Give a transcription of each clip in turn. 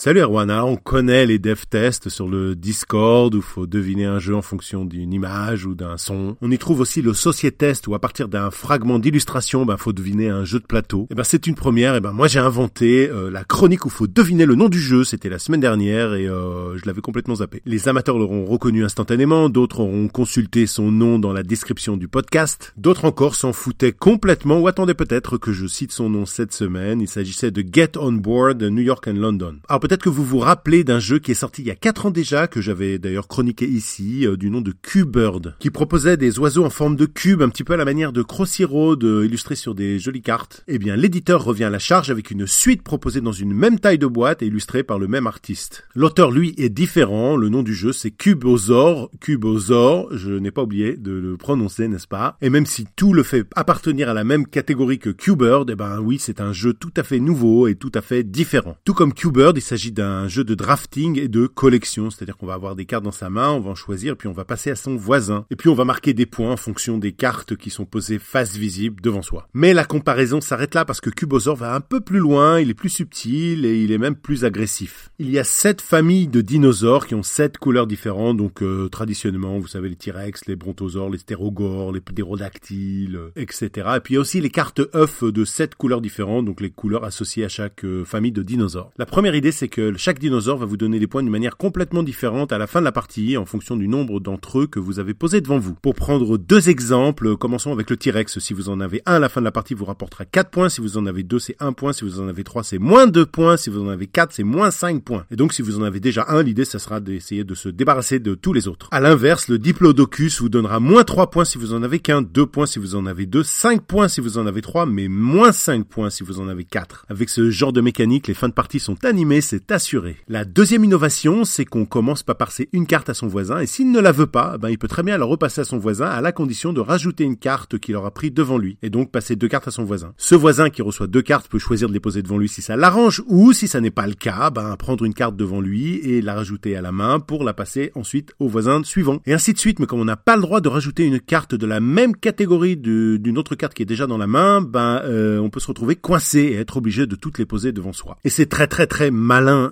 Salut Erwana, on connaît les dev tests sur le Discord où faut deviner un jeu en fonction d'une image ou d'un son. On y trouve aussi le Sociétest où à partir d'un fragment d'illustration, ben faut deviner un jeu de plateau. Et eh ben c'est une première. Et eh ben moi j'ai inventé euh, la chronique où faut deviner le nom du jeu. C'était la semaine dernière et euh, je l'avais complètement zappé. Les amateurs l'auront reconnu instantanément, d'autres auront consulté son nom dans la description du podcast, d'autres encore s'en foutaient complètement ou attendaient peut-être que je cite son nom cette semaine. Il s'agissait de Get On Board New York and London. Alors peut-être que vous vous rappelez d'un jeu qui est sorti il y a 4 ans déjà, que j'avais d'ailleurs chroniqué ici, euh, du nom de Q-Bird, qui proposait des oiseaux en forme de cube, un petit peu à la manière de Crossy Road, illustré sur des jolies cartes. Eh bien, l'éditeur revient à la charge avec une suite proposée dans une même taille de boîte et illustrée par le même artiste. L'auteur, lui, est différent. Le nom du jeu, c'est Cubosaur. Cubosaur, je n'ai pas oublié de le prononcer, n'est-ce pas? Et même si tout le fait appartenir à la même catégorie que Q-Bird, eh ben oui, c'est un jeu tout à fait nouveau et tout à fait différent. Tout comme Q-Bird, il s'agit d'un jeu de drafting et de collection, c'est-à-dire qu'on va avoir des cartes dans sa main, on va en choisir, puis on va passer à son voisin, et puis on va marquer des points en fonction des cartes qui sont posées face visible devant soi. Mais la comparaison s'arrête là parce que Cubosaur va un peu plus loin, il est plus subtil et il est même plus agressif. Il y a sept familles de dinosaures qui ont sept couleurs différentes, donc euh, traditionnellement, vous savez, les T-Rex, les Brontosaures, les Stérogores, les Ptérodactyles, euh, etc. Et puis il y a aussi les cartes œufs de sept couleurs différentes, donc les couleurs associées à chaque euh, famille de dinosaures. La première idée, c'est que chaque dinosaure va vous donner des points d'une manière complètement différente à la fin de la partie en fonction du nombre d'entre eux que vous avez posés devant vous. Pour prendre deux exemples, commençons avec le T-Rex. Si vous en avez un à la fin de la partie, vous rapportera 4 points. Si vous en avez deux, c'est 1 point. Si vous en avez 3, c'est moins 2 points. Si vous en avez 4, c'est moins 5 points. Et donc si vous en avez déjà un, l'idée, ça sera d'essayer de se débarrasser de tous les autres. À l'inverse, le Diplodocus vous donnera moins 3 points si vous en avez qu'un, 2 points si vous en avez 2, 5 points si vous en avez 3, mais moins 5 points si vous en avez 4. Avec ce genre de mécanique, les fins de partie sont animées, c'est assuré. La deuxième innovation, c'est qu'on commence par passer une carte à son voisin, et s'il ne la veut pas, ben, il peut très bien la repasser à son voisin à la condition de rajouter une carte qu'il aura pris devant lui, et donc passer deux cartes à son voisin. Ce voisin qui reçoit deux cartes peut choisir de les poser devant lui si ça l'arrange, ou si ça n'est pas le cas, ben, prendre une carte devant lui et la rajouter à la main pour la passer ensuite au voisin suivant. Et ainsi de suite, mais comme on n'a pas le droit de rajouter une carte de la même catégorie d'une autre carte qui est déjà dans la main, ben, euh, on peut se retrouver coincé et être obligé de toutes les poser devant soi. Et c'est très très très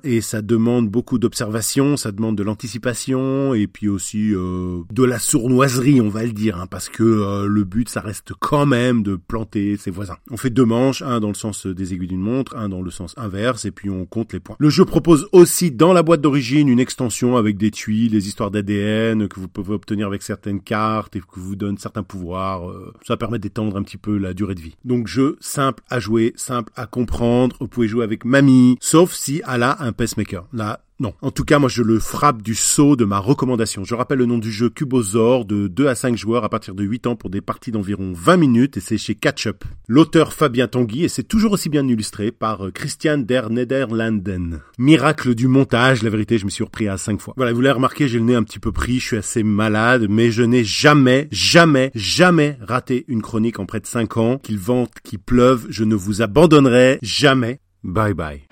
et ça demande beaucoup d'observation, ça demande de l'anticipation et puis aussi euh, de la sournoiserie, on va le dire, hein, parce que euh, le but, ça reste quand même de planter ses voisins. On fait deux manches, un dans le sens des aiguilles d'une montre, un dans le sens inverse, et puis on compte les points. Le jeu propose aussi dans la boîte d'origine une extension avec des tuiles, des histoires d'ADN que vous pouvez obtenir avec certaines cartes et que vous donne certains pouvoirs. Euh, ça permet d'étendre un petit peu la durée de vie. Donc jeu simple à jouer, simple à comprendre. Vous pouvez jouer avec mamie, sauf si elle a un pacemaker. Là, non. En tout cas, moi, je le frappe du saut de ma recommandation. Je rappelle le nom du jeu Cubosaur de 2 à 5 joueurs à partir de 8 ans pour des parties d'environ 20 minutes et c'est chez Catchup. L'auteur Fabien Tanguy et c'est toujours aussi bien illustré par euh, Christian der Nederlanden. Miracle du montage, la vérité, je me suis repris à 5 fois. Voilà, vous l'avez remarqué, j'ai le nez un petit peu pris, je suis assez malade, mais je n'ai jamais, jamais, jamais raté une chronique en près de 5 ans. Qu'il vente, qu'il pleuve, je ne vous abandonnerai jamais. Bye bye.